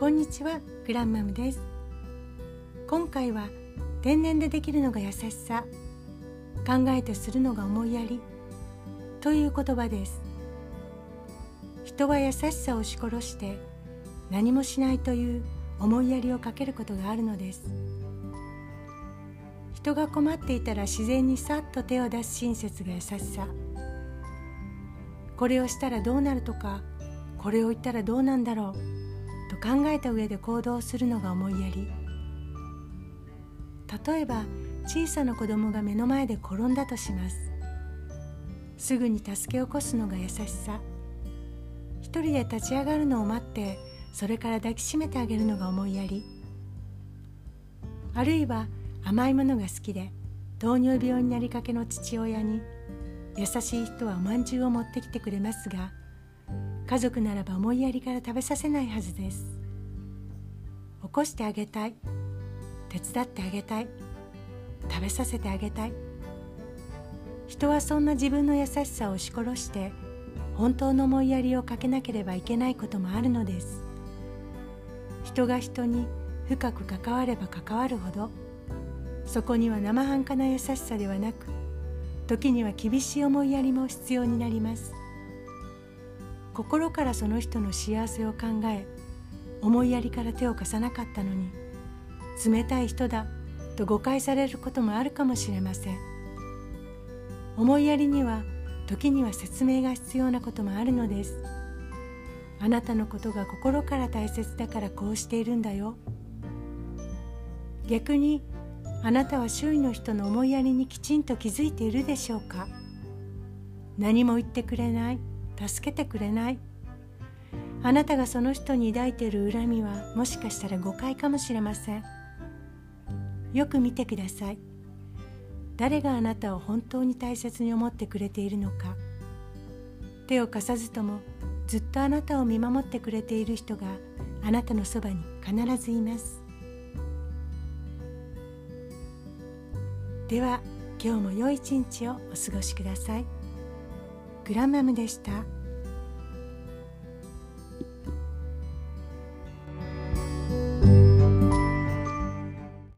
こんにちはグランマムです。今回は天然でできるのが優しさ考えてするのが思いやりという言葉です。人は優しさを押し殺して何もしないという思いやりをかけることがあるのです。人が困っていたら自然にさっと手を出す親切が優しさ。これをしたらどうなるとかこれを言ったらどうなんだろう。と考えた上で行動するのが思いやり。例えば小さな子供が目の前で転んだとします。すぐに助け起こすのが優しさ。一人で立ち上がるのを待ってそれから抱きしめてあげるのが思いやり。あるいは甘いものが好きで糖尿病になりかけの父親に優しい人はおまんじゅうを持ってきてくれますが家族ならば思いやりから食べさせないはずです。起こしてあげたい。手伝ってあげたい。食べさせてあげたい。人はそんな自分の優しさを押し殺して本当の思いやりをかけなければいけないこともあるのです。人が人に深く関われば関わるほどそこには生半可な優しさではなく時には厳しい思いやりも必要になります。心からその人の幸せを考え思いやりから手を貸さなかったのに冷たい人だと誤解されることもあるかもしれません。思いやりには時には説明が必要なこともあるのです。あなたのことが心から大切だからこうしているんだよ。逆にあなたは周囲の人の思いやりにきちんと気づいているでしょうか。何も言ってくれない。助けてくれない。あなたがその人に抱いている恨みはもしかしたら誤解かもしれません。よく見てください。誰があなたを本当に大切に思ってくれているのか。手を貸さずともずっとあなたを見守ってくれている人があなたのそばに必ずいます。では今日も良い一日をお過ごしください。グランマムでした。